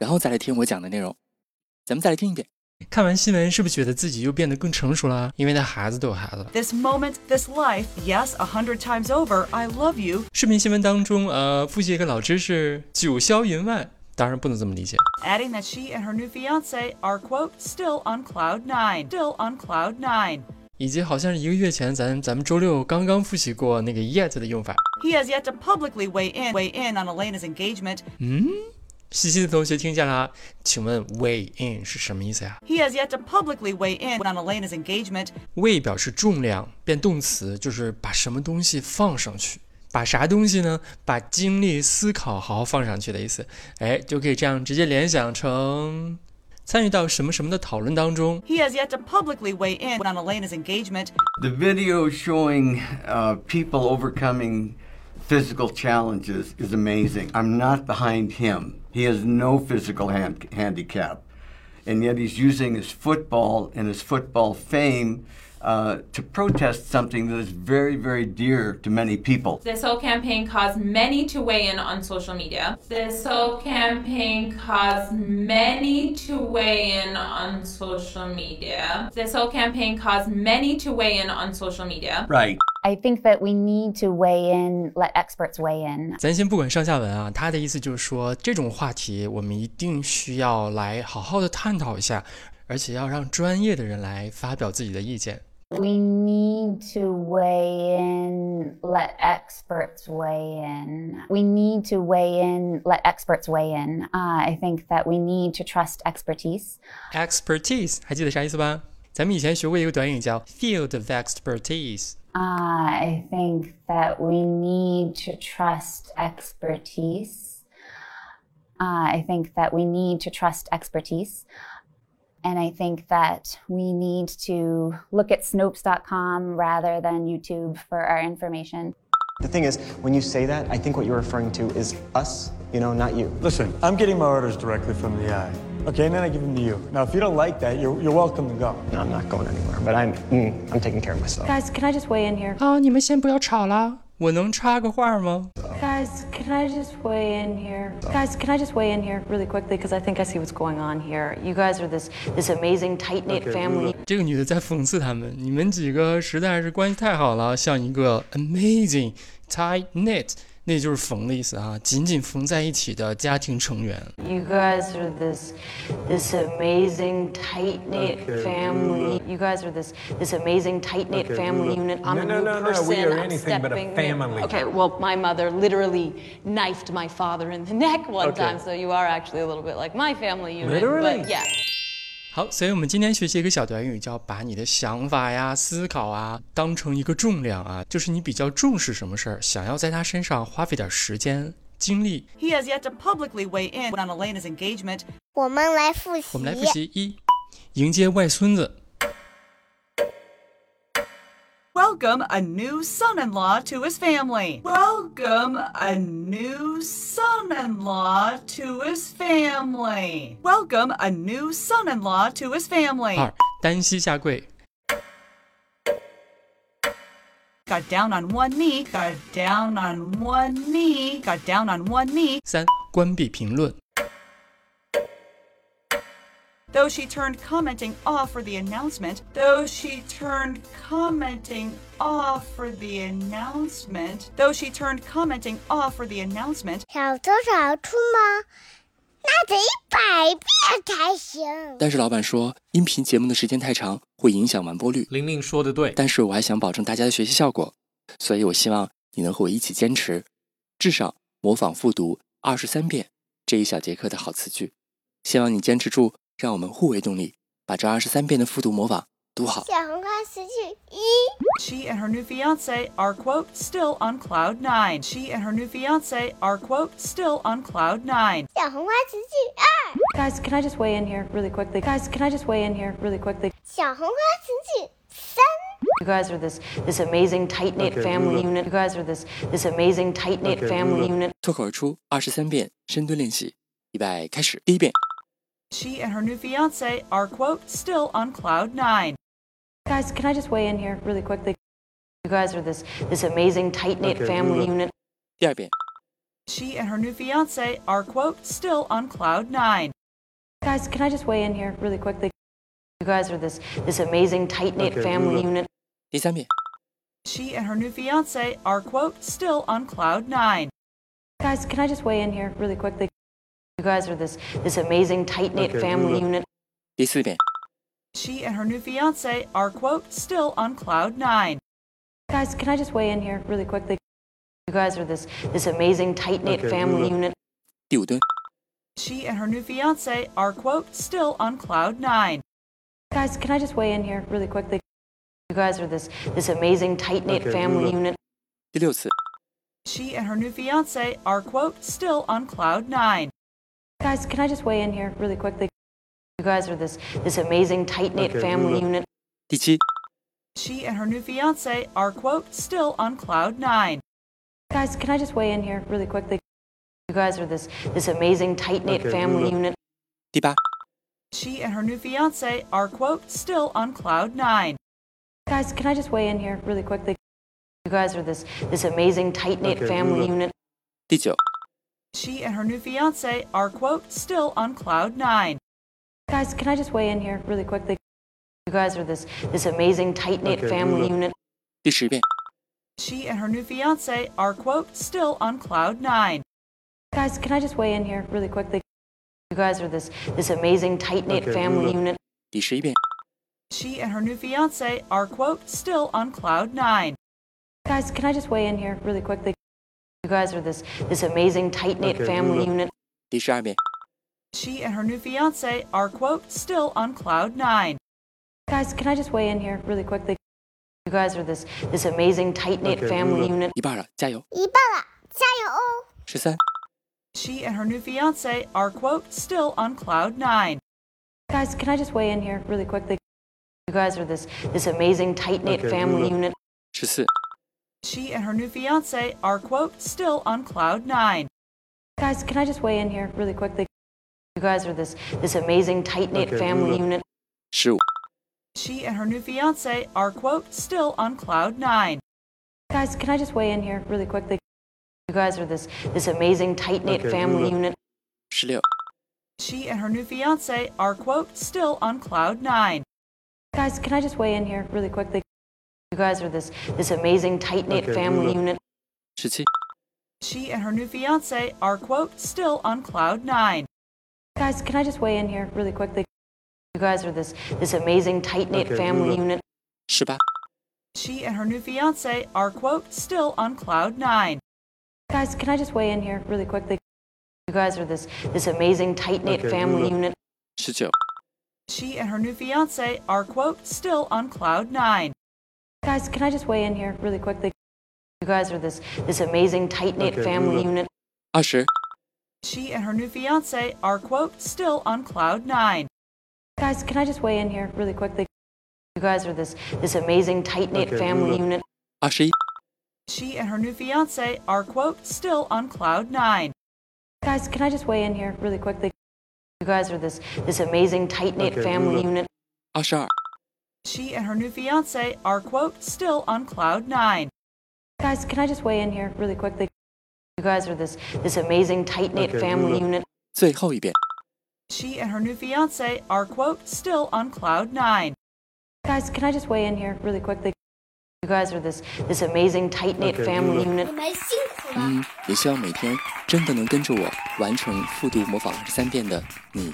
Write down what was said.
然后再来听我讲的内容。咱们再来听一遍。看完新闻，是不是觉得自己又变得更成熟了？因为他孩子都有孩子了。This moment, this life, yes, a hundred times over, I love you. 视频新闻当中，呃，复习一个老知识：九霄云外。当然不能这么理解。Adding that she and her new fiance are, quote, still on cloud nine. Still on cloud nine. 以及好像是一个月前，咱咱们周六刚刚复习过那个 yet 的用法。He has yet to publicly weigh in, weigh in on Elena's engagement. 嗯，西西的同学听见了？请问 weigh in 是什么意思呀 He has yet to publicly weigh in on Elena's engagement. weigh 表示重量，变动词就是把什么东西放上去。把啥东西呢？把精力、思考好好放上去的意思。哎，就可以这样直接联想成参与到什么什么的讨论当中。He has yet to publicly weigh in on Elena's engagement. The video showing uh, people overcoming physical challenges is amazing. I'm not behind him. He has no physical hand- handicap. And yet he's using his football and his football fame uh, to protest something that is very, very dear to many people. This whole campaign caused many to weigh in on social media. This whole campaign caused many to weigh in on social media. This whole campaign caused many to weigh in on social media. Right. I think that we need to weigh in, let experts weigh in. 咱先不管上下文啊，他的意思就是说，这种话题我们一定需要来好好的探讨一下，而且要让专业的人来发表自己的意见。 We need to weigh in, let experts weigh in. We need to weigh in, let experts weigh in. Uh, I think that we need to trust expertise. Expertise 还记得啥意思吧？咱们以前学过一个短语叫 field of expertise。 Uh, I think that we need to trust expertise. Uh, I think that we need to trust expertise. And I think that we need to look at Snopes.com rather than YouTube for our information. The thing is, when you say that, I think what you're referring to is us, you know, not you. Listen, I'm getting my orders directly from the eye. Okay, and then I give them to you. Now, if you don't like that, you're, you're welcome to go. No, I'm not going anywhere, but I'm, mm, I'm taking care of myself. Guys, can I just weigh in here? 啊，你们先不要吵啦，我能插个话吗？ Guys, can I just weigh in here? Guys, can I just weigh in here really quickly because I think I see what's going on here. You guys are this this amazing tight knit Okay, family. 这个女的在讽刺他们，你们几个实在是关系太好了，像一个 amazing tight knit， 那就是缝的意思啊，紧紧缝在一起的家庭成员。 You guys are this this amazing tight knit Okay, family. You guys are this this amazing tight knit Okay, family Lula. unit. I'm No, a no, new no, no, person. we are I'm anything but a stepping- family. Okay, well, my mother literally knifed my father in the neck one Okay. time, so you are actually a little bit like my family unit. Literally? But yeah. 好，所以我们今天学习一个小短语，叫把你的想法呀、思考啊当成一个重量啊，就是你比较重视什么事儿，想要在他身上花费点时间、精力。He has yet to publicly weigh in on Elena's engagement. 我们来复习。我们来复习一，迎接外孙子。Welcome a new son-in-law to his family. Welcome a new son-in-law to his family. Welcome a new son-in-law to his family. 二，单膝下跪。 Got down on one knee, got down on one knee, got down on one knee. 三，关闭评论。 Though she turned commenting off for the announcement, though she turned commenting off for the announcement, though she turned commenting off for the announcement, 小偷少出吗？那得一百遍才行。但是老板说，音频节目的时间太长，会影响完播率。玲玲说的对，但是我还想保证大家的学习效果，所以我希望你能和我一起坚持，至少模仿复读二十三遍这一小节课的好词句。希望你坚持住，让我们互为动力，把这二十三遍的复读模仿读好。小红花词句一。She and her new fiance are, quote, still on cloud nine. She and her new fiance are, quote, still on cloud nine. 小红花词句二。Guys, can I just weigh in here really quickly? Guys, can I just weigh in here really quickly? 小红花词句三。You guys are this this amazing tight knit Okay, family unit. You guys are this this amazing tight knit Okay, family unit. 脱口而出二十三遍深蹲练习，预备开始。第一遍，She and her new fiance are, quote, still on cloud nine. Guys, can I just weigh in here really quickly? You guys are this, this amazing, tight knit okay, family unit. Yeah, yeah. She and her new fiance are, quote, still on cloud nine. Guys, can I just weigh in here really quickly? You guys are this, this amazing, tight knit okay, family unit. She and her new fiance are, quote, still on cloud nine. Guys, can I just weigh in here really quickly? You guys are this this amazing tight knit Okay, family Lula. unit. 第四遍， She and her new fiance are, quote, still on cloud nine. Guys, can I just weigh in here really quickly? You guys are this this amazing tight knit Okay, family Lula. unit. 第五蹲， She and her new fiance are, quote, still on cloud nine. Guys, can I just weigh in here really quickly? You guys are this this amazing tight knit Okay, family Lula. unit. 第六次， She and her new fiance are, quote, still on cloud nine. Guys, can I just weigh in here really quickly? You guys are this this amazing tight knit Okay, family Lula. unit. 第七， She and her new fiance are, quote, still on cloud nine. Guys, can I just weigh in here really quickly? You guys are this this amazing tight knit Okay, family Lula. unit. 第八， She and her new fiance are, quote, still on cloud nine. Guys, can I just weigh in here really quickly? You guys are this this amazing tight knit Okay, family Lula. unit. 第九， She and her new fiance are, quote, still on cloud nine. Guys, can I just weigh in here really quickly? You guys are this this amazing tight knit Okay, family Lula. unit. 第十遍， She and her new fiance are, quote, still on cloud nine. Guys, can I just weigh in here really quickly? You guys are this this amazing tight knit Okay, family Lula. unit. 第十一遍， She and her new fiance are, quote, still on cloud nine. Guys, can I just weigh in here really quickly? You guys are this this amazing tight knit Okay, family Lula. unit. 第十二遍， She and her new fiance are, quote, still on cloud nine. Guys, can I just weigh in here really quickly? You guys are this this amazing tight knit Okay, family Lula. unit. 一半了，加油！一半了，加油哦！十三、 She and her new fiance are, quote, still on cloud nine. Guys, can I just weigh in here really quickly? You guys are this this amazing tight knit Okay, family Lula. unit. 十四、 she and her new fiance are, quote, still on cloud nine. Guys, can I just weigh in here really quickly? You guys are this, this amazing, tight knit okay, family unit. Shoot. She and her new fiance are, quote, still on cloud nine. Guys, can I just weigh in here really quickly? You guys are this, this amazing, tight knit okay, family unit. Shliu. She and her new fiance are, quote, still on cloud nine. Guys, can I just weigh in here really quickly? You guys are this this amazing tight knit okay, family unit. She and her new fiance are quote still on cloud nine. Guys, can I just weigh in here really quickly? You guys are this this amazing tight knit okay, family unit. She and her new fiance are quote still on cloud nine. Guys, can I just weigh in here really quickly? You guys are this this amazing tight knit okay, family unit. She and her new fiance are quote still on cloud nine. Guys, can I just weigh in here really quickly? You guys are this this amazing tight knit okay, family unit. Usher. She and her new fiance are quote still on cloud nine. Guys, can I just weigh in here really quickly? You guys are this this amazing tight knit okay, family unit. Usher. She and her new fiance are quote still on cloud nine. Guys, can I just weigh in here really quickly? You guys are this this amazing tight knit okay, family unit. Usher She and her new fiance are, quote, still on cloud nine. Guys, can I just weigh in here really quickly? You guys are this this amazing tight knit Okay, family Lula. unit. 最后一遍。 She and her new fiance are, quote, still on cloud nine. Guys, can I just weigh in here really quickly? You guys are this this amazing tight knit Okay, family Lula. unit. 你们辛苦了。嗯，也希望每天真的能跟着我完成复读模仿二十三遍的你，